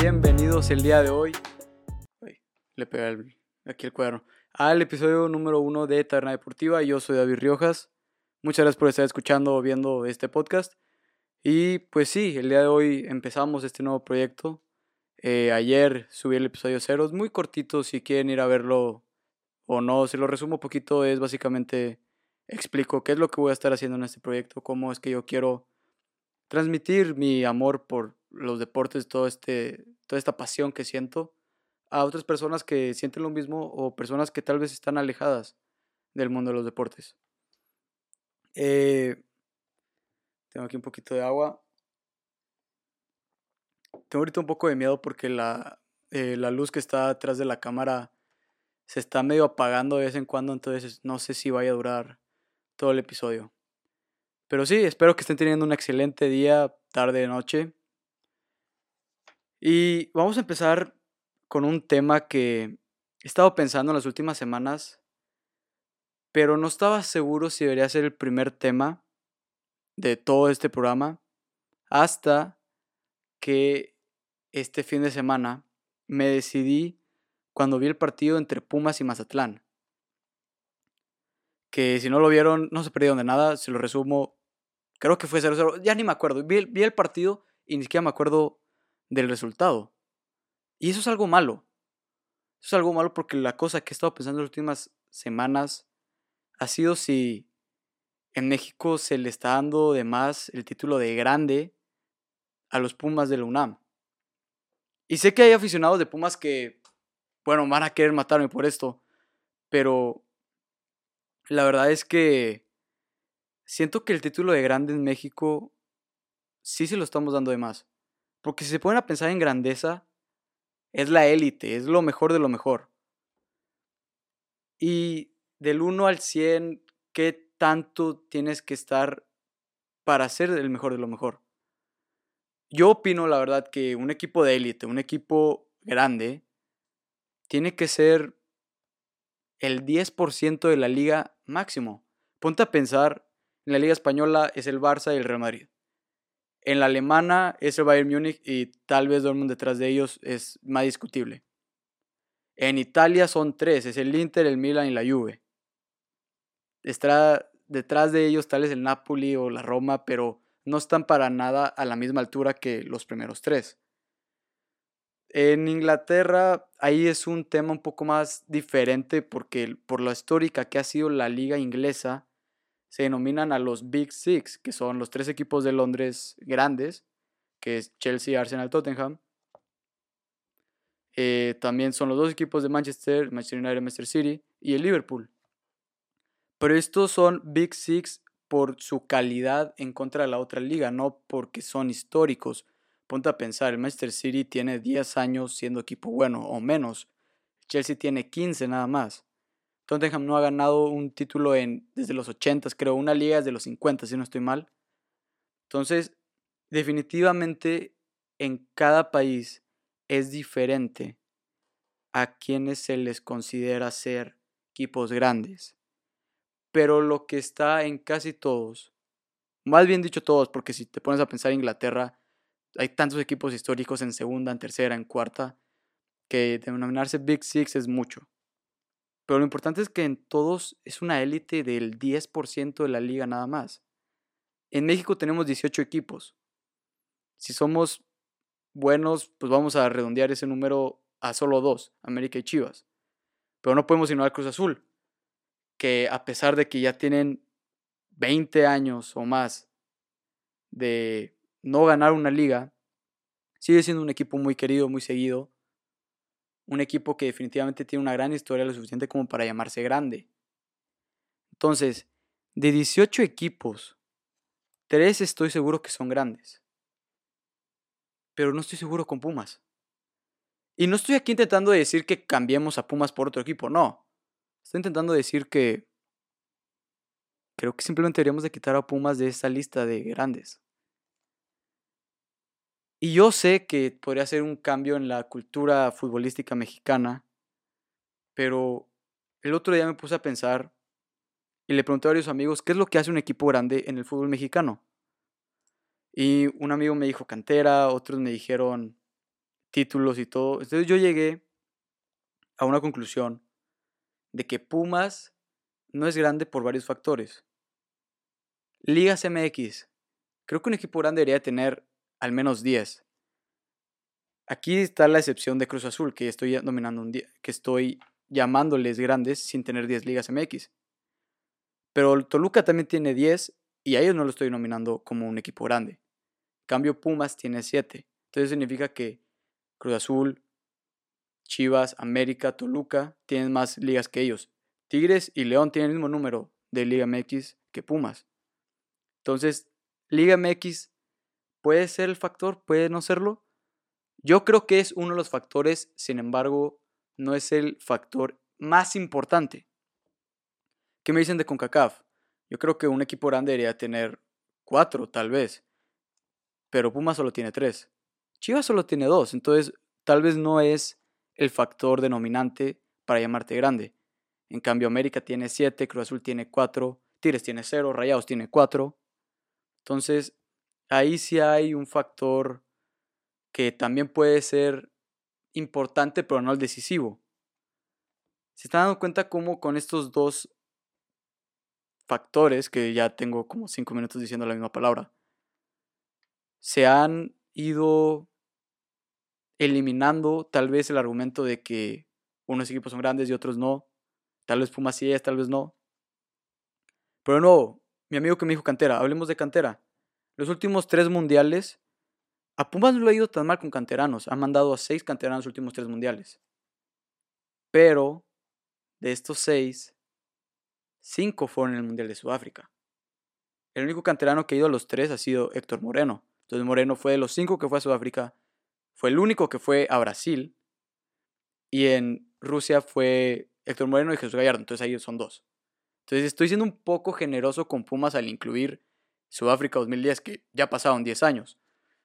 bienvenidos el día de hoy. Le pega el- aquí el cuaderno. Al episodio número uno de Taberna Deportiva. Yo soy David Riojas. Muchas gracias por estar escuchando o viendo este podcast. Y pues sí, el día de hoy empezamos este nuevo proyecto. Eh, ayer subí el episodio cero. Es muy cortito si quieren ir a verlo o no. Si lo resumo un poquito, es básicamente explico qué es lo que voy a estar haciendo en este proyecto, cómo es que yo quiero transmitir mi amor por los deportes, todo este, toda esta pasión que siento a otras personas que sienten lo mismo o personas que tal vez están alejadas del mundo de los deportes. Eh, tengo aquí un poquito de agua. Tengo ahorita un poco de miedo porque la, eh, la luz que está atrás de la cámara se está medio apagando de vez en cuando, entonces no sé si vaya a durar todo el episodio. Pero sí, espero que estén teniendo un excelente día, tarde, noche. Y vamos a empezar con un tema que he estado pensando en las últimas semanas, pero no estaba seguro si debería ser el primer tema de todo este programa hasta que este fin de semana me decidí cuando vi el partido entre Pumas y Mazatlán. Que si no lo vieron, no se perdieron de nada, se lo resumo. Creo que fue 0-0, ya ni me acuerdo. Vi vi el partido y ni siquiera me acuerdo del resultado. Y eso es algo malo. Eso es algo malo porque la cosa que he estado pensando en las últimas semanas ha sido si en México se le está dando de más el título de grande a los Pumas de la UNAM. Y sé que hay aficionados de Pumas que, bueno, van a querer matarme por esto, pero la verdad es que siento que el título de grande en México sí se lo estamos dando de más. Porque si se ponen a pensar en grandeza, es la élite, es lo mejor de lo mejor. Y del 1 al 100, ¿qué tanto tienes que estar para ser el mejor de lo mejor? Yo opino, la verdad, que un equipo de élite, un equipo grande, tiene que ser el 10% de la liga máximo. Ponte a pensar, en la liga española es el Barça y el Real Madrid. En la alemana es el Bayern Múnich y tal vez Dortmund detrás de ellos es más discutible. En Italia son tres, es el Inter, el Milan y la Juve. Está detrás de ellos tal vez el Napoli o la Roma, pero no están para nada a la misma altura que los primeros tres. En Inglaterra ahí es un tema un poco más diferente porque por la histórica que ha sido la liga inglesa, se denominan a los Big Six, que son los tres equipos de Londres grandes, que es Chelsea, Arsenal, Tottenham. Eh, también son los dos equipos de Manchester, Manchester United, Manchester City y el Liverpool. Pero estos son Big Six por su calidad en contra de la otra liga, no porque son históricos. Ponte a pensar, el Manchester City tiene 10 años siendo equipo bueno o menos. Chelsea tiene 15 nada más. Tottenham no ha ganado un título en, desde los 80, creo, una liga desde los 50, si no estoy mal. Entonces, definitivamente en cada país es diferente a quienes se les considera ser equipos grandes. Pero lo que está en casi todos, más bien dicho todos, porque si te pones a pensar en Inglaterra, hay tantos equipos históricos en segunda, en tercera, en cuarta, que denominarse Big Six es mucho. Pero lo importante es que en todos es una élite del 10% de la liga nada más. En México tenemos 18 equipos. Si somos buenos, pues vamos a redondear ese número a solo dos, América y Chivas. Pero no podemos ignorar Cruz Azul, que a pesar de que ya tienen 20 años o más de no ganar una liga, sigue siendo un equipo muy querido, muy seguido, un equipo que definitivamente tiene una gran historia, lo suficiente como para llamarse grande. Entonces, de 18 equipos, 3 estoy seguro que son grandes. Pero no estoy seguro con Pumas. Y no estoy aquí intentando decir que cambiemos a Pumas por otro equipo, no. Estoy intentando decir que creo que simplemente deberíamos de quitar a Pumas de esta lista de grandes. Y yo sé que podría ser un cambio en la cultura futbolística mexicana, pero el otro día me puse a pensar y le pregunté a varios amigos qué es lo que hace un equipo grande en el fútbol mexicano. Y un amigo me dijo cantera, otros me dijeron títulos y todo. Entonces yo llegué a una conclusión de que Pumas no es grande por varios factores. Ligas MX. Creo que un equipo grande debería tener al menos 10. Aquí está la excepción de Cruz Azul, que estoy dominando un que estoy llamándoles grandes sin tener 10 ligas MX. Pero Toluca también tiene 10 y a ellos no lo estoy nominando como un equipo grande. cambio Pumas tiene 7. Entonces significa que Cruz Azul, Chivas, América, Toluca tienen más ligas que ellos. Tigres y León tienen el mismo número de Liga MX que Pumas. Entonces, Liga MX puede ser el factor, puede no serlo. Yo creo que es uno de los factores, sin embargo, no es el factor más importante. ¿Qué me dicen de CONCACAF? Yo creo que un equipo grande debería tener cuatro, tal vez. Pero Pumas solo tiene tres. Chivas solo tiene dos. Entonces, tal vez no es el factor denominante para llamarte grande. En cambio, América tiene 7, Cruz Azul tiene 4, Tigres tiene 0, Rayados tiene 4. Entonces, ahí sí hay un factor que también puede ser importante, pero no el decisivo. Se están dando cuenta cómo con estos dos factores, que ya tengo como 5 minutos diciendo la misma palabra, se han ido eliminando tal vez el argumento de que unos equipos son grandes y otros no. Tal vez Pumas sí es, tal vez no. Pero no, mi amigo que me dijo cantera, hablemos de cantera. Los últimos tres mundiales, a Pumas no lo ha ido tan mal con canteranos. Ha mandado a seis canteranos los últimos tres mundiales. Pero de estos seis, cinco fueron en el Mundial de Sudáfrica. El único canterano que ha ido a los tres ha sido Héctor Moreno. Entonces Moreno fue de los cinco que fue a Sudáfrica fue el único que fue a Brasil. Y en Rusia fue Héctor Moreno y Jesús Gallardo. Entonces ahí son dos. Entonces estoy siendo un poco generoso con Pumas al incluir Sudáfrica 2010, que ya pasaron 10 años.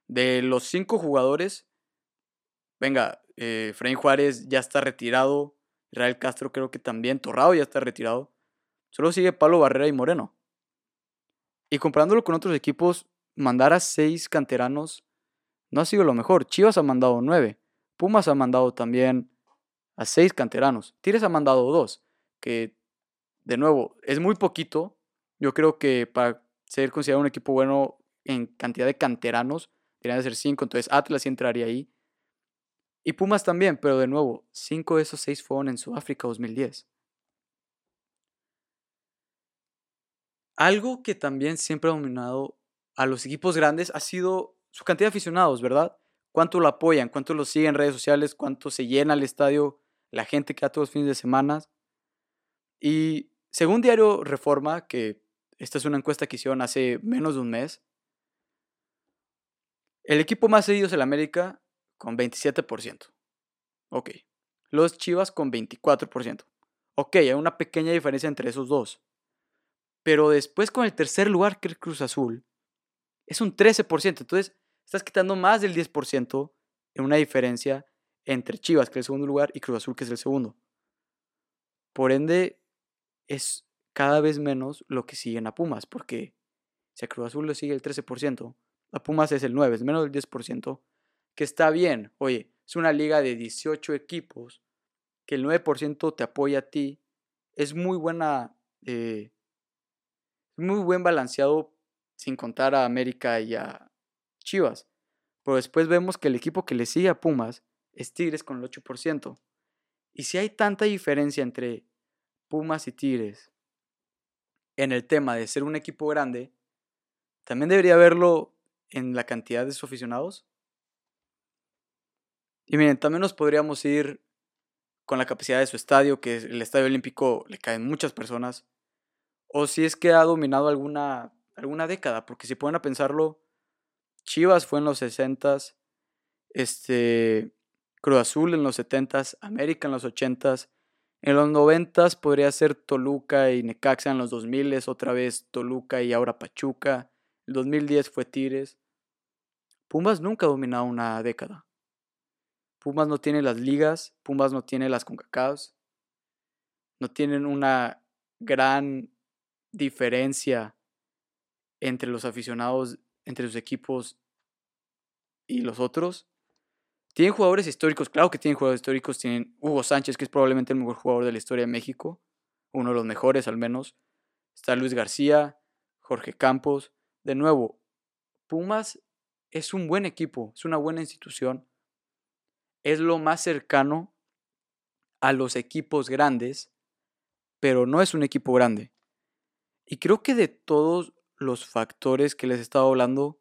De los cinco jugadores, venga, eh, Juárez ya está retirado. Israel Castro creo que también. Torrado ya está retirado. Solo sigue Pablo Barrera y Moreno. Y comparándolo con otros equipos, mandar a seis canteranos no ha sido lo mejor. Chivas ha mandado nueve. Pumas ha mandado también a seis canteranos. Tigres ha mandado dos, que de nuevo es muy poquito. Yo creo que para ser considerado un equipo bueno en cantidad de canteranos, deberían de ser cinco. Entonces Atlas entraría ahí. Y Pumas también, pero de nuevo, cinco de esos seis fueron en Sudáfrica 2010. Algo que también siempre ha dominado a los equipos grandes ha sido su cantidad de aficionados, ¿verdad? ¿Cuánto lo apoyan? ¿Cuánto lo siguen en redes sociales? ¿Cuánto se llena el estadio? La gente que da todos los fines de semana. Y según Diario Reforma, que esta es una encuesta que hicieron hace menos de un mes, el equipo más seguido es el América con 27%. Ok. Los Chivas con 24%. Ok, hay una pequeña diferencia entre esos dos. Pero después con el tercer lugar, que es Cruz Azul, es un 13%. Entonces, estás quitando más del 10% en una diferencia entre Chivas, que es el segundo lugar, y Cruz Azul, que es el segundo. Por ende, es cada vez menos lo que siguen a Pumas, porque si a Cruz Azul le sigue el 13%, a Pumas es el 9%, es menos del 10%, que está bien. Oye, es una liga de 18 equipos, que el 9% te apoya a ti, es muy buena, eh, muy buen balanceado sin contar a América y a Chivas. Pero después vemos que el equipo que le sigue a Pumas es Tigres con el 8%. Y si hay tanta diferencia entre Pumas y Tigres en el tema de ser un equipo grande, también debería verlo en la cantidad de sus aficionados. Y miren, también nos podríamos ir con la capacidad de su estadio, que el estadio olímpico le caen muchas personas. O si es que ha dominado alguna, alguna década, porque si pueden a pensarlo, Chivas fue en los 60s, este, Cruz Azul en los 70s, América en los 80s, en los 90s podría ser Toluca y Necaxa en los 2000s, otra vez Toluca y ahora Pachuca, el 2010 fue Tigres. Pumas nunca ha dominado una década. Pumas no tiene las ligas, Pumas no tiene las CONCACAFs, no tienen una gran diferencia entre los aficionados entre sus equipos y los otros. Tienen jugadores históricos, claro que tienen jugadores históricos. Tienen Hugo Sánchez, que es probablemente el mejor jugador de la historia de México, uno de los mejores al menos. Está Luis García, Jorge Campos. De nuevo, Pumas es un buen equipo, es una buena institución. Es lo más cercano a los equipos grandes, pero no es un equipo grande. Y creo que de todos los factores que les he estado hablando,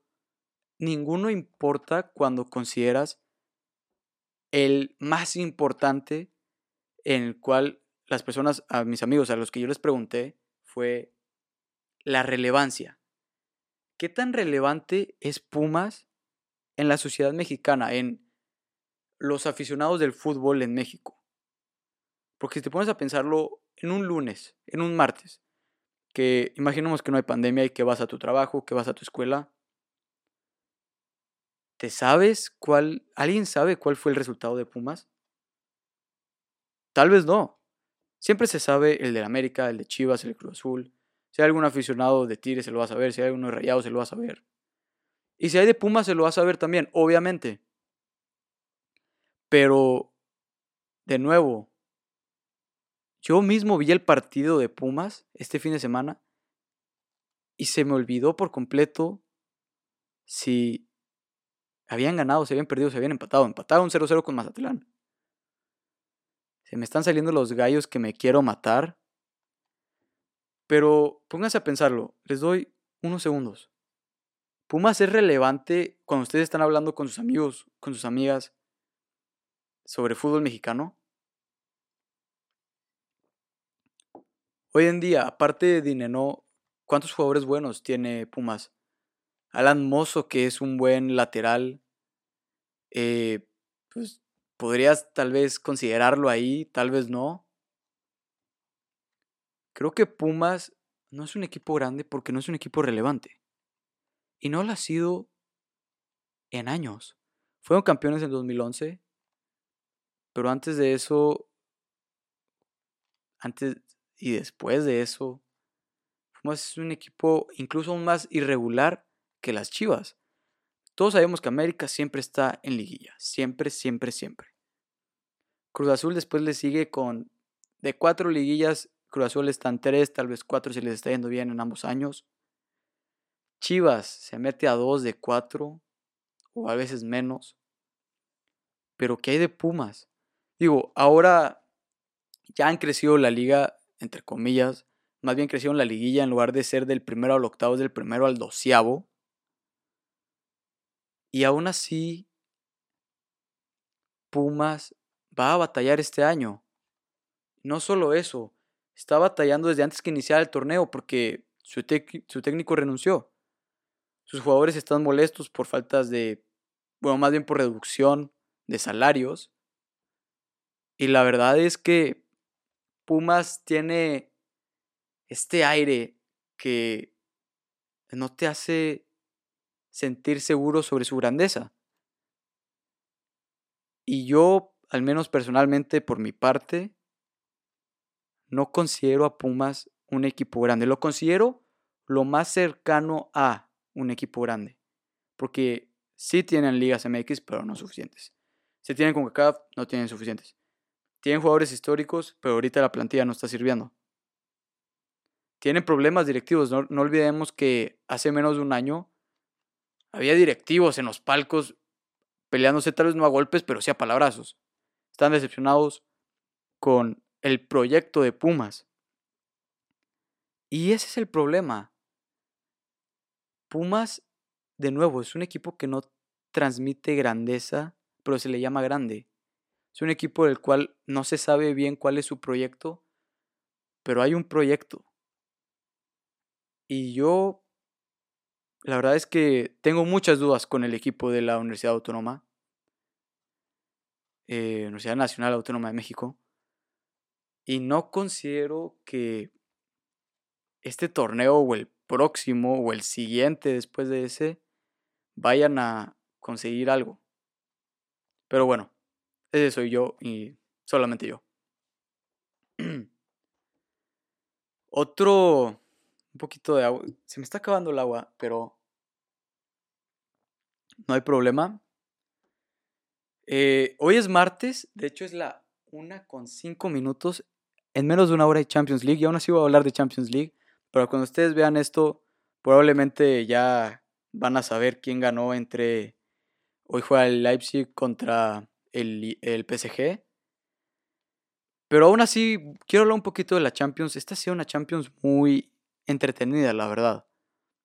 ninguno importa cuando consideras el más importante en el cual las personas, a mis amigos, a los que yo les pregunté, fue la relevancia. ¿Qué tan relevante es Pumas en la sociedad mexicana, en los aficionados del fútbol en México? Porque si te pones a pensarlo en un lunes, en un martes, que imaginemos que no hay pandemia y que vas a tu trabajo, que vas a tu escuela, ¿te sabes cuál, alguien sabe cuál fue el resultado de Pumas? Tal vez no. Siempre se sabe el de América, el de Chivas, el de Cruz Azul, si hay algún aficionado de Tigres se lo va a saber, si hay alguno de Rayados se lo va a saber. Y si hay de Pumas se lo va a saber también, obviamente. Pero, de nuevo, yo mismo vi el partido de Pumas este fin de semana y se me olvidó por completo si habían ganado, si habían perdido, si habían empatado. Empataron 0-0 con Mazatlán. Se me están saliendo los gallos que me quiero matar. Pero pónganse a pensarlo, les doy unos segundos. ¿Pumas es relevante cuando ustedes están hablando con sus amigos, con sus amigas sobre fútbol mexicano? Hoy en día, aparte de Dineno, ¿cuántos jugadores buenos tiene Pumas? Alan Mozo, que es un buen lateral. Eh, pues podrías tal vez considerarlo ahí, tal vez no. Creo que Pumas no es un equipo grande porque no es un equipo relevante. Y no lo ha sido en años. Fueron campeones en 2011, pero antes de eso, antes y después de eso, Pumas es un equipo incluso aún más irregular que las Chivas. Todos sabemos que América siempre está en liguilla, siempre, siempre, siempre. Cruz Azul después le sigue con de cuatro liguillas Cruz Azul están tres, tal vez cuatro si les está yendo bien en ambos años. Chivas se mete a dos de cuatro, o a veces menos. Pero ¿qué hay de Pumas? Digo, ahora ya han crecido la liga, entre comillas, más bien crecieron la liguilla en lugar de ser del primero al octavo, es del primero al doceavo. Y aún así, Pumas va a batallar este año. No solo eso, está batallando desde antes que iniciara el torneo porque su, técnico renunció. Sus jugadores están molestos por faltas de, bueno, más bien por reducción de salarios. Y la verdad es que Pumas tiene este aire que no te hace sentir seguro sobre su grandeza. Y yo, al menos personalmente, por mi parte, no considero a Pumas un equipo grande. Lo considero lo más cercano a un equipo grande. Porque sí tienen ligas MX, pero no suficientes. Si tienen con CACAF, no tienen suficientes. Tienen jugadores históricos, pero ahorita la plantilla no está sirviendo. Tienen problemas directivos. No, no olvidemos que hace menos de un año había directivos en los palcos peleándose tal vez no a golpes, pero sí a palabrazos. Están decepcionados con el proyecto de Pumas. Y ese es el problema. Pumas, de nuevo, es un equipo que no transmite grandeza, pero se le llama grande. Es un equipo del cual no se sabe bien cuál es su proyecto, pero hay un proyecto. Y yo, la verdad es que tengo muchas dudas con el equipo de la Universidad Autónoma, eh, Universidad Nacional Autónoma de México. Y no considero que este torneo o el próximo o el siguiente después de ese vayan a conseguir algo. Pero bueno, ese soy yo y solamente yo. Otro, un poquito de agua. Se me está acabando el agua, pero no hay problema. Eh, hoy es martes, de hecho es la una con cinco minutos. En menos de una hora de Champions League, y aún así voy a hablar de Champions League, pero cuando ustedes vean esto, probablemente ya van a saber quién ganó entre... Hoy juega el Leipzig contra el, el PSG. Pero aún así, quiero hablar un poquito de la Champions. Esta ha sido una Champions muy entretenida, la verdad.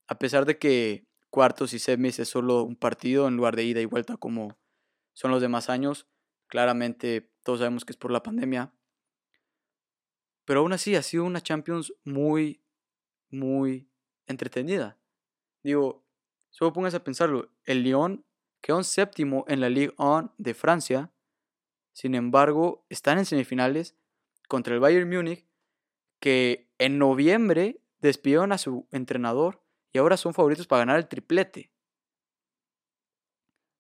A pesar de que cuartos y semis es solo un partido en lugar de ida y vuelta como son los demás años. Claramente todos sabemos que es por la pandemia. Pero aún así ha sido una Champions muy, muy entretenida. Digo, solo pongas a pensarlo. El Lyon quedó en séptimo en la Ligue 1 de Francia. Sin embargo, están en semifinales contra el Bayern Múnich, que en noviembre despidieron a su entrenador y ahora son favoritos para ganar el triplete.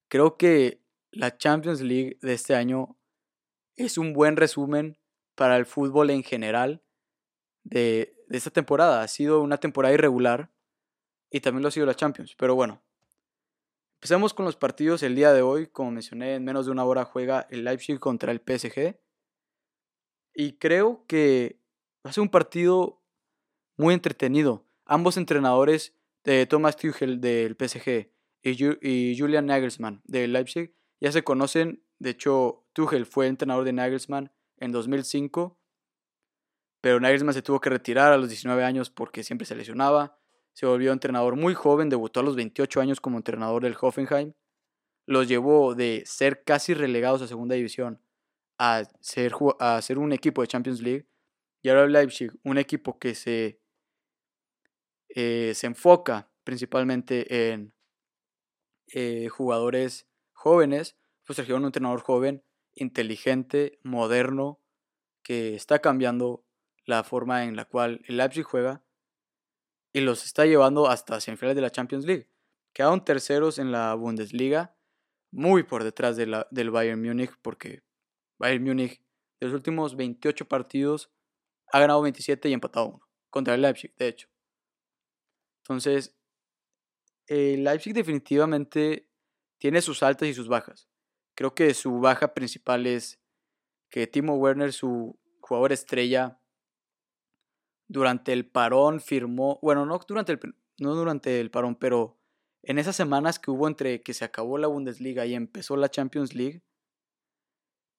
Creo que la Champions League de este año es un buen resumen para el fútbol en general de, esta temporada. Ha sido una temporada irregular y también lo ha sido la Champions. Pero bueno, empecemos con los partidos el día de hoy. Como mencioné, en menos de una hora juega el Leipzig contra el PSG. Y creo que va a ser un partido muy entretenido. Ambos entrenadores de Thomas Tuchel del PSG y, Julian Nagelsmann del Leipzig ya se conocen. De hecho, Tuchel fue entrenador de Nagelsmann en 2005, pero Nagelsmann se tuvo que retirar a los 19 años porque siempre se lesionaba. Se volvió entrenador muy joven, debutó a los 28 años como entrenador del Hoffenheim. Los llevó de ser casi relegados a segunda división a ser, a ser un equipo de Champions League. Y ahora Leipzig, un equipo que se eh, se enfoca principalmente en eh, jugadores jóvenes, pues trajeron un entrenador joven, inteligente, moderno, que está cambiando la forma en la cual el Leipzig juega y los está llevando hasta semifinales de la Champions League. Quedaron terceros en la Bundesliga, muy por detrás de la, del Bayern Múnich, porque Bayern Múnich de los últimos 28 partidos ha ganado 27 y empatado uno, contra el Leipzig, de hecho. Entonces, el Leipzig definitivamente tiene sus altas y sus bajas. Creo que su baja principal es que Timo Werner, su jugador estrella, durante el parón firmó, bueno, no durante el, no durante el parón, pero en esas semanas que hubo entre que se acabó la Bundesliga y empezó la Champions League,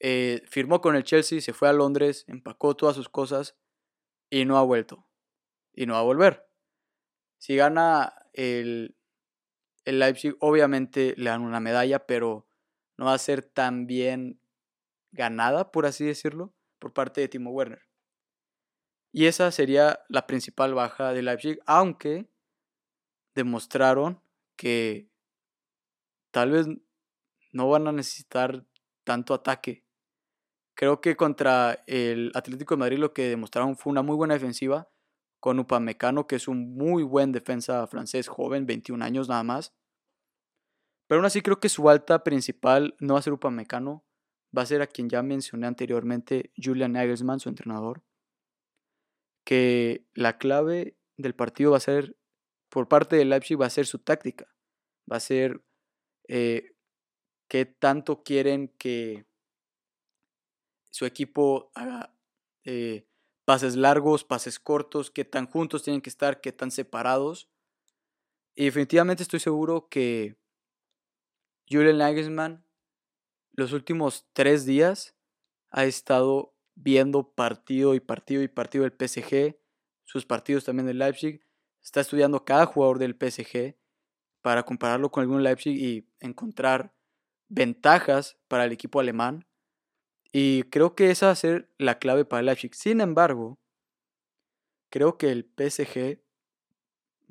eh, firmó con el Chelsea, se fue a Londres, empacó todas sus cosas y no ha vuelto. Y no va a volver. Si gana el, el Leipzig, obviamente le dan una medalla, pero no va a ser tan bien ganada, por así decirlo, por parte de Timo Werner. Y esa sería la principal baja de Leipzig, aunque demostraron que tal vez no van a necesitar tanto ataque. Creo que contra el Atlético de Madrid lo que demostraron fue una muy buena defensiva con Upamecano, que es un muy buen defensa francés joven, 21 años nada más. Pero aún así creo que su alta principal no va a ser Upamecano, va a ser a quien ya mencioné anteriormente, Julian Nagelsmann, su entrenador. Que la clave del partido va a ser, por parte de Leipzig, va a ser su táctica. Va a ser eh, qué tanto quieren que su equipo haga eh, pases largos, pases cortos, qué tan juntos tienen que estar, qué tan separados. Y definitivamente estoy seguro que Julian Nagelsmann los últimos tres días ha estado viendo partido y partido y partido del PSG, sus partidos también del Leipzig, está estudiando cada jugador del PSG para compararlo con algún Leipzig y encontrar ventajas para el equipo alemán y creo que esa va a ser la clave para el Leipzig. Sin embargo, creo que el PSG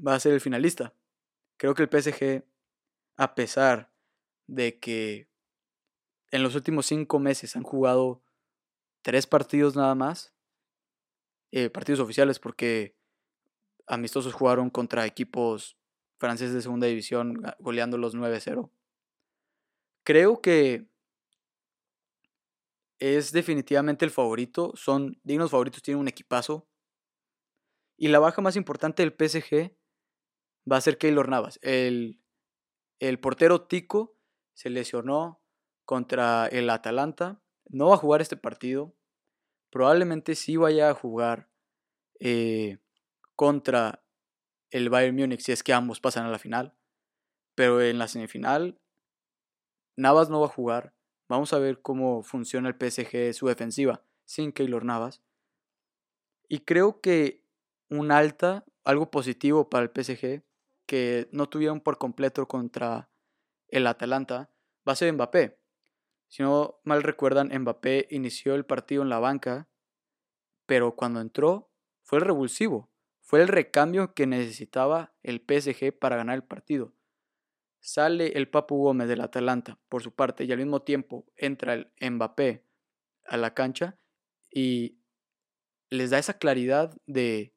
va a ser el finalista. Creo que el PSG, a pesar de que en los últimos cinco meses han jugado tres partidos nada más, eh, partidos oficiales, porque amistosos jugaron contra equipos franceses de segunda división, goleando los 9-0. Creo que es definitivamente el favorito. Son dignos favoritos, tienen un equipazo. Y la baja más importante del PSG va a ser Keylor Navas. El, el portero Tico se lesionó contra el Atalanta. No va a jugar este partido. Probablemente sí vaya a jugar eh, contra el Bayern Múnich si es que ambos pasan a la final. Pero en la semifinal, Navas no va a jugar. Vamos a ver cómo funciona el PSG, su defensiva, sin Keylor Navas. Y creo que un alta, algo positivo para el PSG, que no tuvieron por completo contra el Atalanta, va a ser Mbappé. Si no mal recuerdan, Mbappé inició el partido en la banca, pero cuando entró fue el revulsivo, fue el recambio que necesitaba el PSG para ganar el partido. Sale el Papu Gómez del Atalanta por su parte y al mismo tiempo entra el Mbappé a la cancha y les da esa claridad de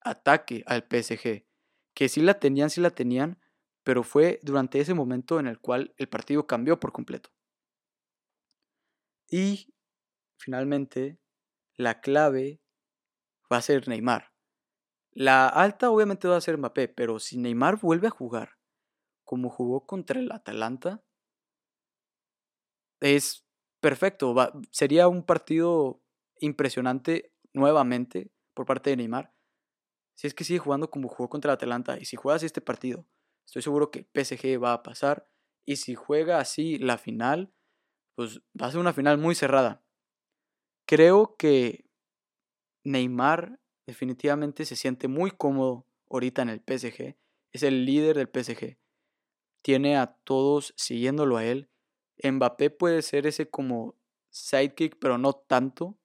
ataque al PSG, que sí la tenían, sí la tenían, pero fue durante ese momento en el cual el partido cambió por completo. Y finalmente, la clave va a ser Neymar. La alta obviamente va a ser Mbappé, pero si Neymar vuelve a jugar como jugó contra el Atalanta, es perfecto. sería un partido impresionante nuevamente por parte de Neymar. Si es que sigue jugando como jugó contra el Atalanta y si juega así este partido, estoy seguro que PSG va a pasar. Y si juega así la final, pues va a ser una final muy cerrada. Creo que Neymar definitivamente se siente muy cómodo ahorita en el PSG. Es el líder del PSG tiene a todos siguiéndolo a él. Mbappé puede ser ese como sidekick, pero no tanto.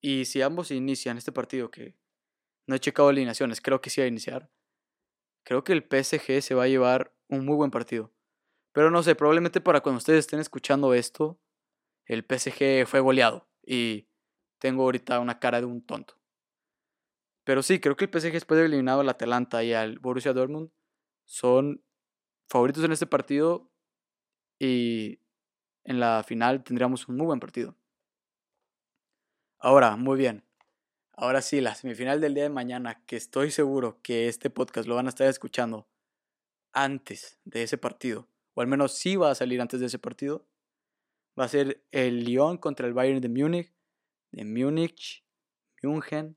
Y si ambos inician este partido, que no he checado alineaciones, creo que sí va a iniciar. Creo que el PSG se va a llevar un muy buen partido. Pero no sé, probablemente para cuando ustedes estén escuchando esto, el PSG fue goleado. Y tengo ahorita una cara de un tonto. Pero sí, creo que el PSG después de eliminado al Atalanta y al Borussia Dortmund son favoritos en este partido y en la final tendríamos un muy buen partido. Ahora, muy bien. Ahora sí, la semifinal del día de mañana, que estoy seguro que este podcast lo van a estar escuchando antes de ese partido, o al menos sí va a salir antes de ese partido, va a ser el Lyon contra el Bayern de Múnich, de Múnich, München.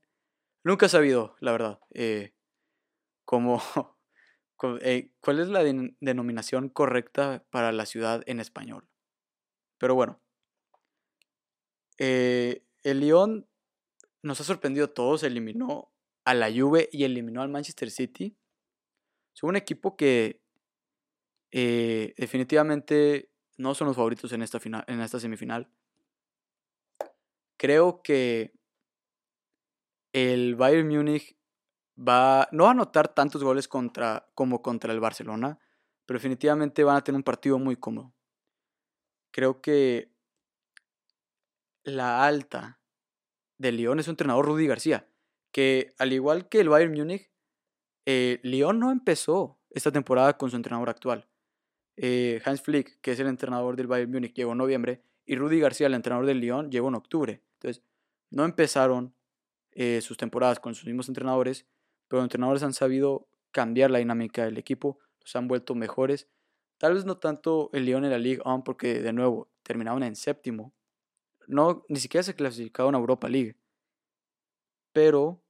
Nunca he sabido, la verdad, eh, cómo, ¿Cuál es la denominación correcta para la ciudad en español? Pero bueno, eh, el Lyon nos ha sorprendido a todos, eliminó a la Juve y eliminó al Manchester City. Es un equipo que eh, definitivamente no son los favoritos en esta, final, en esta semifinal. Creo que el Bayern Múnich va, no va a anotar tantos goles contra, como contra el Barcelona, pero definitivamente van a tener un partido muy cómodo. Creo que la alta de Lyon es un entrenador Rudy García, que al igual que el Bayern Múnich, eh, Lyon no empezó esta temporada con su entrenador actual. Eh, Hans Flick, que es el entrenador del Bayern Múnich, llegó en noviembre y Rudy García, el entrenador del Lyon, llegó en octubre. Entonces, no empezaron eh, sus temporadas con sus mismos entrenadores, pero los entrenadores han sabido cambiar la dinámica del equipo, los han vuelto mejores. Tal vez no tanto el Lyon en la Ligue 1 porque de nuevo terminaron en séptimo. No, ni siquiera se clasificaron a Europa League. Pero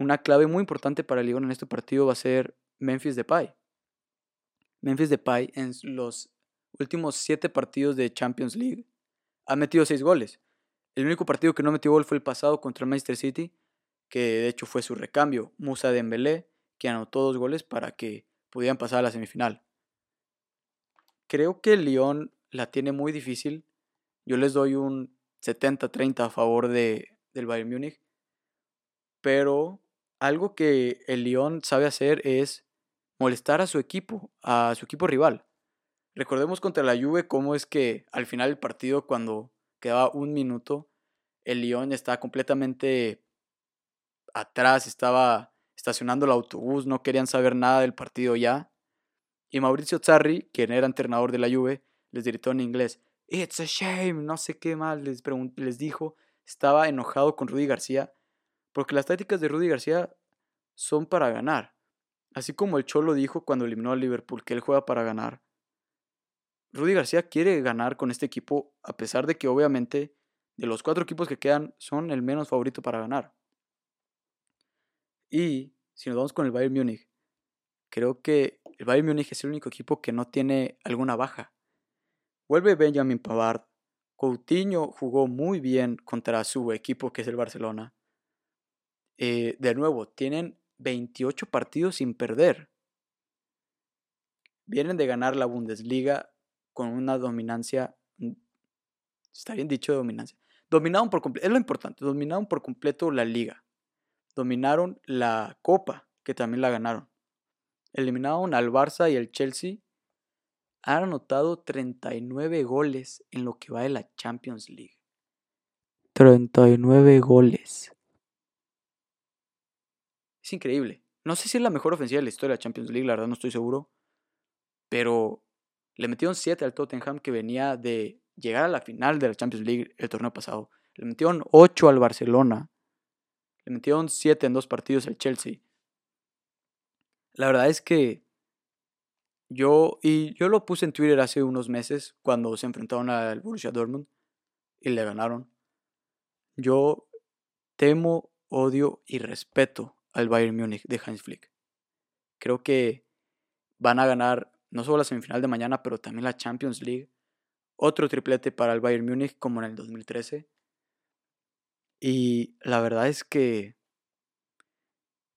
una clave muy importante para el Lyon en este partido va a ser Memphis Depay. Memphis Depay en los últimos siete partidos de Champions League ha metido seis goles. El único partido que no metió gol fue el pasado contra el Manchester City que de hecho fue su recambio, Musa Dembélé, que anotó dos goles para que pudieran pasar a la semifinal. Creo que el Lyon la tiene muy difícil. Yo les doy un 70-30 a favor de, del Bayern Múnich. Pero algo que el Lyon sabe hacer es molestar a su equipo, a su equipo rival. Recordemos contra la Juve cómo es que al final del partido, cuando quedaba un minuto, el Lyon estaba completamente atrás estaba estacionando el autobús, no querían saber nada del partido ya. Y Mauricio Zarri, quien era entrenador de la Juve, les gritó en inglés, It's a shame, no sé qué más les, les dijo. Estaba enojado con Rudy García, porque las tácticas de Rudy García son para ganar. Así como el Cholo dijo cuando eliminó al Liverpool que él juega para ganar. Rudy García quiere ganar con este equipo, a pesar de que obviamente de los cuatro equipos que quedan son el menos favorito para ganar. Y si nos vamos con el Bayern Múnich, creo que el Bayern Múnich es el único equipo que no tiene alguna baja. Vuelve Benjamin Pavard. Coutinho jugó muy bien contra su equipo que es el Barcelona. Eh, de nuevo, tienen 28 partidos sin perder. Vienen de ganar la Bundesliga con una dominancia. Mm, está bien dicho dominancia. Dominaron por completo, es lo importante, dominaron por completo la liga. Dominaron la Copa, que también la ganaron. Eliminaron al Barça y el Chelsea. Han anotado 39 goles en lo que va de la Champions League. 39 goles. Es increíble. No sé si es la mejor ofensiva de la historia de la Champions League, la verdad no estoy seguro. Pero le metieron 7 al Tottenham que venía de llegar a la final de la Champions League el torneo pasado. Le metieron 8 al Barcelona. Le metieron 7 en dos partidos al Chelsea. La verdad es que yo, y yo lo puse en Twitter hace unos meses cuando se enfrentaron al Borussia Dortmund y le ganaron. Yo temo, odio y respeto al Bayern Múnich de Heinz Flick. Creo que van a ganar no solo la semifinal de mañana, pero también la Champions League. Otro triplete para el Bayern Múnich como en el 2013. Y la verdad es que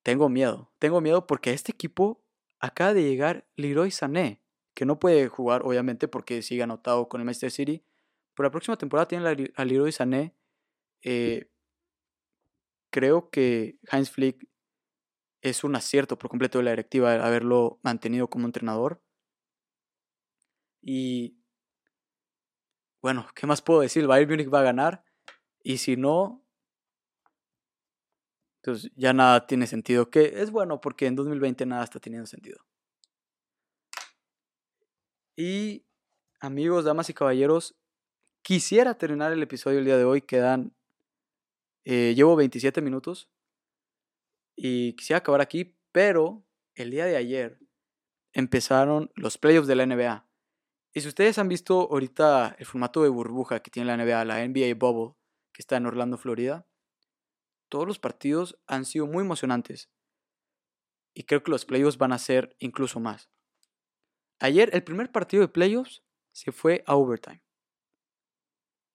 tengo miedo. Tengo miedo porque este equipo acaba de llegar Leroy Sané, que no puede jugar obviamente porque sigue anotado con el Manchester City. Pero la próxima temporada tiene a Leroy Sané. Eh, creo que Heinz Flick es un acierto por completo de la directiva haberlo mantenido como entrenador. Y bueno, ¿qué más puedo decir? Bayern Munich va a ganar. Y si no, entonces ya nada tiene sentido. Que es bueno porque en 2020 nada está teniendo sentido. Y amigos, damas y caballeros, quisiera terminar el episodio el día de hoy. Quedan. Eh, llevo 27 minutos. Y quisiera acabar aquí, pero el día de ayer empezaron los playoffs de la NBA. Y si ustedes han visto ahorita el formato de burbuja que tiene la NBA, la NBA Bubble, que está en Orlando, Florida, todos los partidos han sido muy emocionantes. Y creo que los playoffs van a ser incluso más. Ayer el primer partido de playoffs se fue a overtime.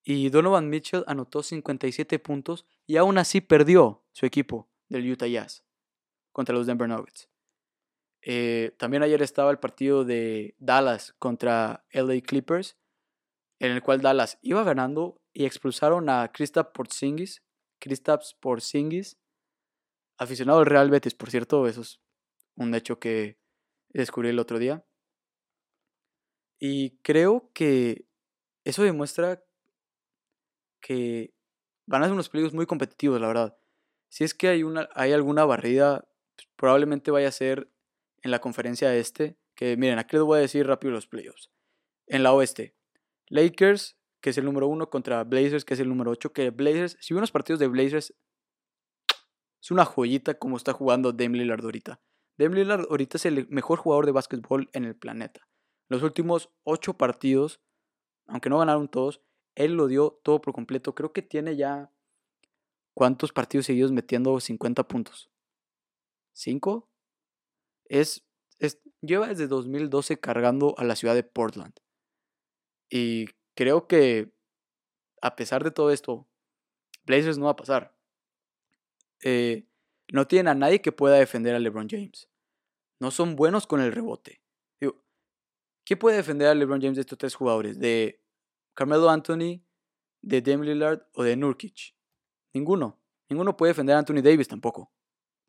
Y Donovan Mitchell anotó 57 puntos y aún así perdió su equipo del Utah Jazz contra los Denver Nuggets. Eh, también ayer estaba el partido de Dallas contra LA Clippers, en el cual Dallas iba ganando y expulsaron a Kristaps Porzingis, Kristaps Porzingis, aficionado al Real Betis, por cierto, eso es un hecho que descubrí el otro día. Y creo que eso demuestra que van a ser unos peligros muy competitivos, la verdad. Si es que hay, una, hay alguna barrida, pues, probablemente vaya a ser en la conferencia este, que miren, aquí les voy a decir rápido los playoffs. En la oeste, Lakers, que es el número uno, contra Blazers, que es el número 8, que Blazers, si ven los partidos de Blazers, es una joyita como está jugando Dame Lillard ahorita. Dame Lillard ahorita es el mejor jugador de básquetbol en el planeta. Los últimos ocho partidos, aunque no ganaron todos, él lo dio todo por completo. Creo que tiene ya ¿Cuántos partidos seguidos metiendo 50 puntos? ¿Cinco? Es, es, lleva desde 2012 cargando a la ciudad de Portland. Y creo que a pesar de todo esto, Blazers no va a pasar. Eh, no tienen a nadie que pueda defender a LeBron James. No son buenos con el rebote. Digo, ¿Quién puede defender a LeBron James de estos tres jugadores? ¿De Carmelo Anthony, de Dame Lillard o de Nurkic? Ninguno. Ninguno puede defender a Anthony Davis tampoco.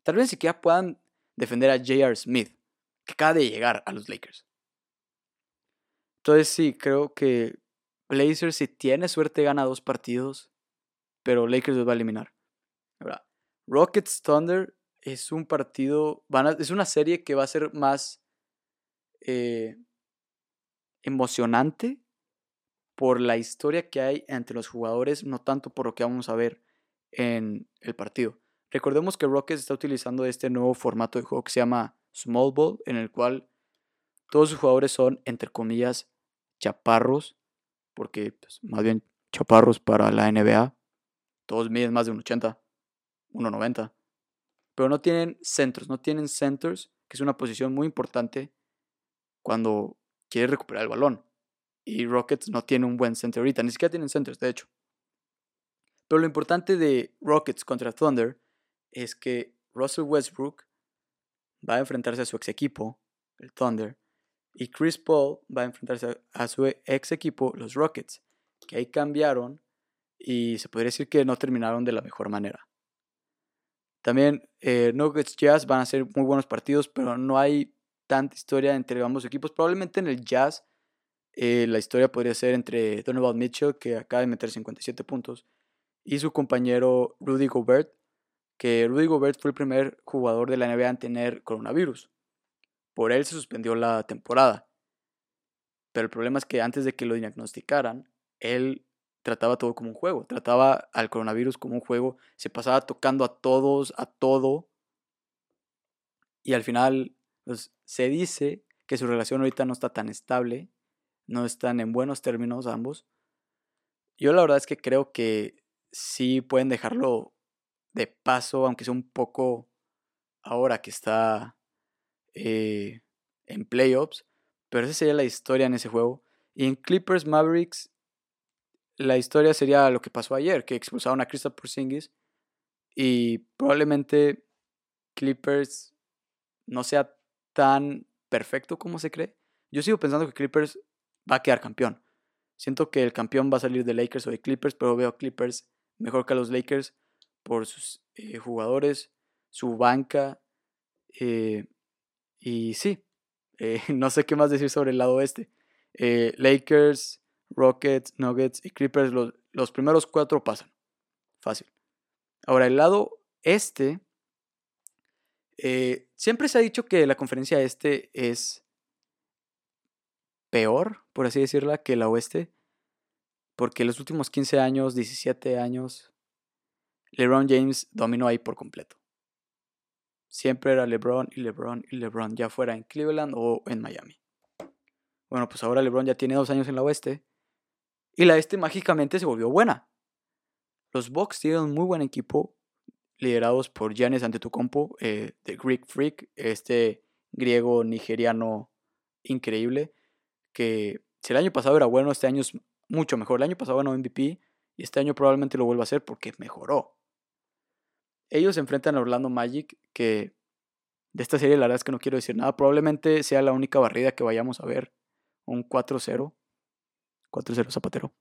Tal vez siquiera puedan defender a J.R. Smith, que acaba de llegar a los Lakers. Entonces sí, creo que Blazers si tiene suerte gana dos partidos, pero Lakers los va a eliminar. Rockets Thunder es un partido, es una serie que va a ser más eh, emocionante por la historia que hay entre los jugadores, no tanto por lo que vamos a ver en el partido. Recordemos que Rockets está utilizando este nuevo formato de juego que se llama Small Ball, en el cual todos sus jugadores son, entre comillas, chaparros, porque pues, más bien chaparros para la NBA. Todos miden más de un 80, 1,90. Pero no tienen centros, no tienen centers, que es una posición muy importante cuando quieres recuperar el balón. Y Rockets no tiene un buen center ahorita, ni siquiera tienen centers, de hecho. Pero lo importante de Rockets contra Thunder es que Russell Westbrook va a enfrentarse a su ex equipo, el Thunder, y Chris Paul va a enfrentarse a su ex equipo, los Rockets, que ahí cambiaron y se podría decir que no terminaron de la mejor manera. También eh, Nuggets Jazz van a ser muy buenos partidos, pero no hay tanta historia entre ambos equipos. Probablemente en el Jazz eh, la historia podría ser entre Donovan Mitchell, que acaba de meter 57 puntos, y su compañero Rudy Gobert, que Rudy Gobert fue el primer jugador de la NBA en tener coronavirus. Por él se suspendió la temporada. Pero el problema es que antes de que lo diagnosticaran, él trataba todo como un juego, trataba al coronavirus como un juego, se pasaba tocando a todos, a todo. Y al final pues, se dice que su relación ahorita no está tan estable, no están en buenos términos ambos. Yo la verdad es que creo que sí pueden dejarlo de paso, aunque sea un poco ahora que está eh, en playoffs, pero esa sería la historia en ese juego. Y en Clippers Mavericks, la historia sería lo que pasó ayer, que expulsaron a Kristaps Porzingis y probablemente Clippers no sea tan perfecto como se cree. Yo sigo pensando que Clippers va a quedar campeón. Siento que el campeón va a salir de Lakers o de Clippers, pero veo Clippers mejor que a los Lakers por sus eh, jugadores, su banca. Eh, y sí, eh, no sé qué más decir sobre el lado este. Lakers, Rockets, Nuggets y Clippers, los, los primeros cuatro pasan. Fácil. Ahora, el lado este, siempre se ha dicho que la conferencia este es peor, por así decirla, que la oeste. Porque los últimos 15 años, 17 años, LeBron James dominó ahí por completo. Siempre era LeBron y LeBron y LeBron, ya fuera en Cleveland o en Miami. Bueno, pues ahora LeBron ya tiene dos años en la oeste. Y la este mágicamente se volvió buena. Los Bucks tienen un muy buen equipo, liderados por Giannis Antetokounmpo, eh, de Greek Freak, este griego nigeriano increíble, que si el año pasado era bueno, este año es mucho mejor. El año pasado ganó MVP y este año probablemente lo vuelva a hacer porque mejoró. Ellos enfrentan a Orlando Magic, que de esta serie la verdad es que no quiero decir nada. Probablemente sea la única barrida que vayamos a ver. Un 4-0. 4-0 Zapatero.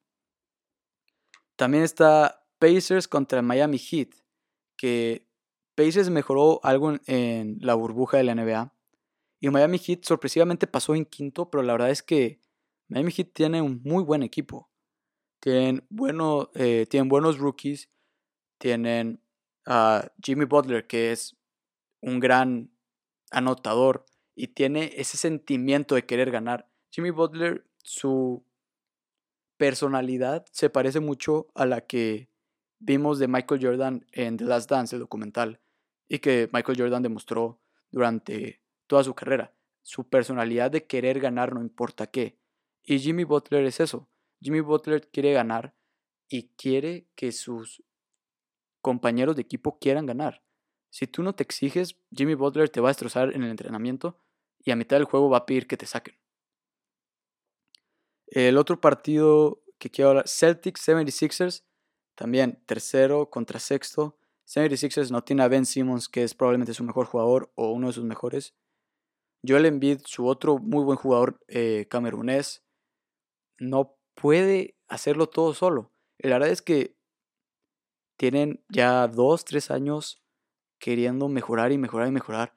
También está Pacers contra Miami Heat, que Pacers mejoró algo en la burbuja de la NBA. Y Miami Heat sorpresivamente pasó en quinto, pero la verdad es que Miami Heat tiene un muy buen equipo. Tienen, bueno, eh, tienen buenos rookies. Tienen Jimmy Butler, que es un gran anotador y tiene ese sentimiento de querer ganar. Jimmy Butler, su personalidad se parece mucho a la que vimos de Michael Jordan en The Last Dance, el documental, y que Michael Jordan demostró durante toda su carrera. Su personalidad de querer ganar no importa qué. Y Jimmy Butler es eso. Jimmy Butler quiere ganar y quiere que sus compañeros de equipo quieran ganar. Si tú no te exiges, Jimmy Butler te va a destrozar en el entrenamiento y a mitad del juego va a pedir que te saquen. El otro partido que quiero hablar, Celtics 76ers, también tercero contra sexto. 76ers no tiene a Ben Simmons, que es probablemente su mejor jugador o uno de sus mejores. Joel Embiid, su otro muy buen jugador eh, camerunés, no puede hacerlo todo solo. La verdad es que tienen ya dos, tres años queriendo mejorar y mejorar y mejorar.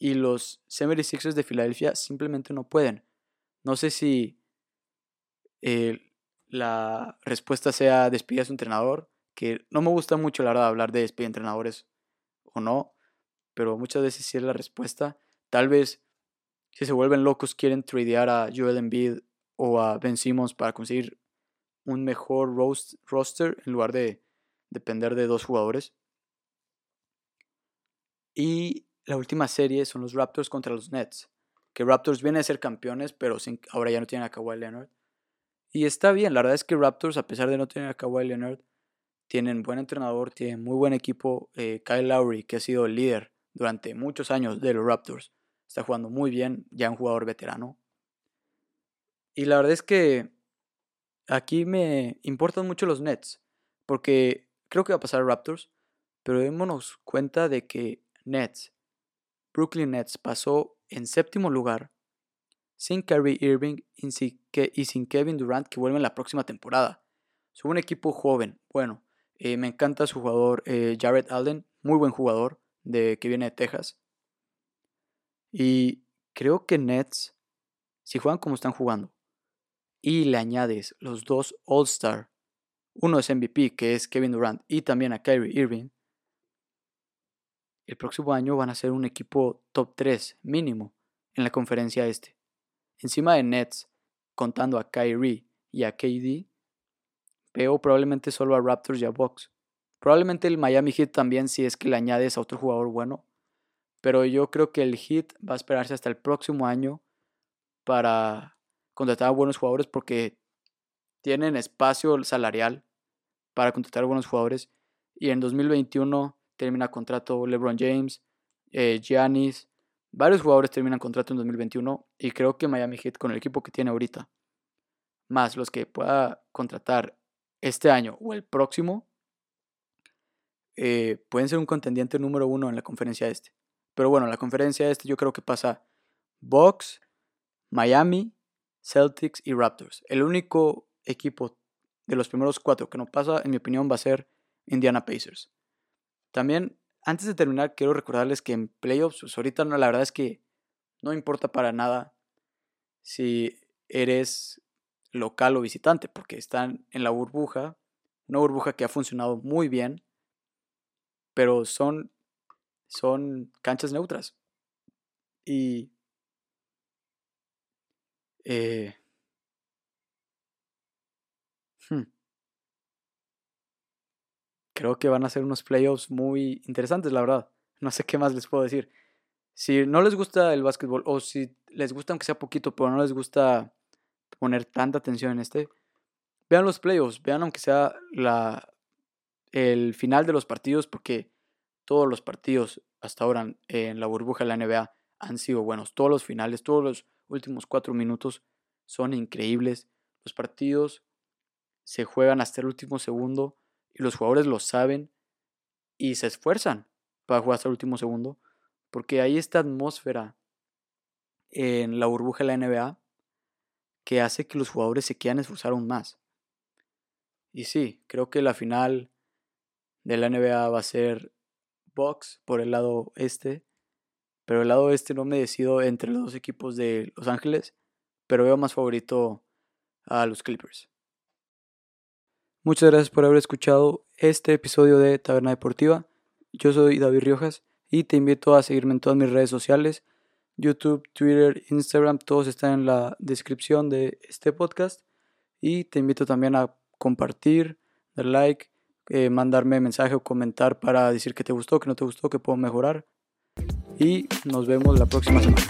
Y los 76ers de Filadelfia simplemente no pueden. No sé si eh, la respuesta sea despedir a su entrenador, que no me gusta mucho la verdad hablar de despedir entrenadores o no, pero muchas veces sí es la respuesta. Tal vez si se vuelven locos quieren tradear a Joel Embiid o a Ben Simmons para conseguir un mejor roster en lugar de depender de dos jugadores. Y la última serie son los Raptors contra los Nets. Que Raptors vienen a ser campeones, pero ahora ya no tienen a Kawhi Leonard. Y está bien, la verdad es que Raptors, a pesar de no tener a Kawhi Leonard, tienen buen entrenador, tienen muy buen equipo. Eh, Kyle Lowry, que ha sido el líder durante muchos años de los Raptors, está jugando muy bien, ya un jugador veterano. Y la verdad es que aquí me importan mucho los Nets, porque creo que va a pasar Raptors, pero démonos cuenta de que Nets, Brooklyn Nets pasó en séptimo lugar sin Kyrie Irving y sin Kevin Durant que vuelven la próxima temporada. Son un equipo joven, bueno, eh, me encanta su jugador eh, Jared Allen, muy buen jugador de, que viene de Texas. Y creo que Nets, si juegan como están jugando, y le añades los dos All-Star, uno es MVP, que es Kevin Durant, y también a Kyrie Irving, el próximo año van a ser un equipo top 3 mínimo en la conferencia este. Encima de Nets, contando a Kyrie y a KD, veo probablemente solo a Raptors y a Bucks. Probablemente el Miami Heat también si es que le añades a otro jugador bueno. Pero yo creo que el Heat va a esperarse hasta el próximo año para contratar a buenos jugadores porque tienen espacio salarial para contratar buenos jugadores. Y en 2021 termina contrato LeBron James, eh, Giannis, varios jugadores terminan contrato en 2021 y creo que Miami Heat con el equipo que tiene ahorita, más los que pueda contratar este año o el próximo, eh, pueden ser un contendiente número uno en la conferencia este. Pero bueno, la conferencia este yo creo que pasa Bucks, Miami, Celtics y Raptors. El único equipo de los primeros cuatro que no pasa, en mi opinión, va a ser Indiana Pacers. También, antes de terminar, quiero recordarles que en playoffs, pues, ahorita la verdad es que no importa para nada si eres local o visitante, porque están en la burbuja, una burbuja que ha funcionado muy bien, pero son, son canchas neutras. Y eh, creo que van a ser unos playoffs muy interesantes, la verdad. No sé qué más les puedo decir. Si no les gusta el básquetbol, o si les gusta aunque sea poquito, pero no les gusta poner tanta atención en este, vean los playoffs, vean aunque sea la, el final de los partidos, porque todos los partidos hasta ahora en la burbuja de la NBA han sido buenos. Todos los finales, todos los últimos cuatro minutos son increíbles. Los partidos se juegan hasta el último segundo y los jugadores lo saben y se esfuerzan para jugar hasta el último segundo, porque hay esta atmósfera en la burbuja de la NBA que hace que los jugadores se quieran esforzar aún más. Y sí, creo que la final de la NBA va a ser Bucks por el lado este, pero el lado este no me decido entre los dos equipos de Los Ángeles, pero veo más favorito a los Clippers. Muchas gracias por haber escuchado este episodio de Taberna Deportiva. Yo soy David Riojas y te invito a seguirme en todas mis redes sociales YouTube, Twitter, Instagram, todos están en la descripción de este podcast. Y te invito también a compartir, dar like, eh, mandarme mensaje o comentar para decir que te gustó, que no te gustó, que puedo mejorar. Y nos vemos la próxima semana.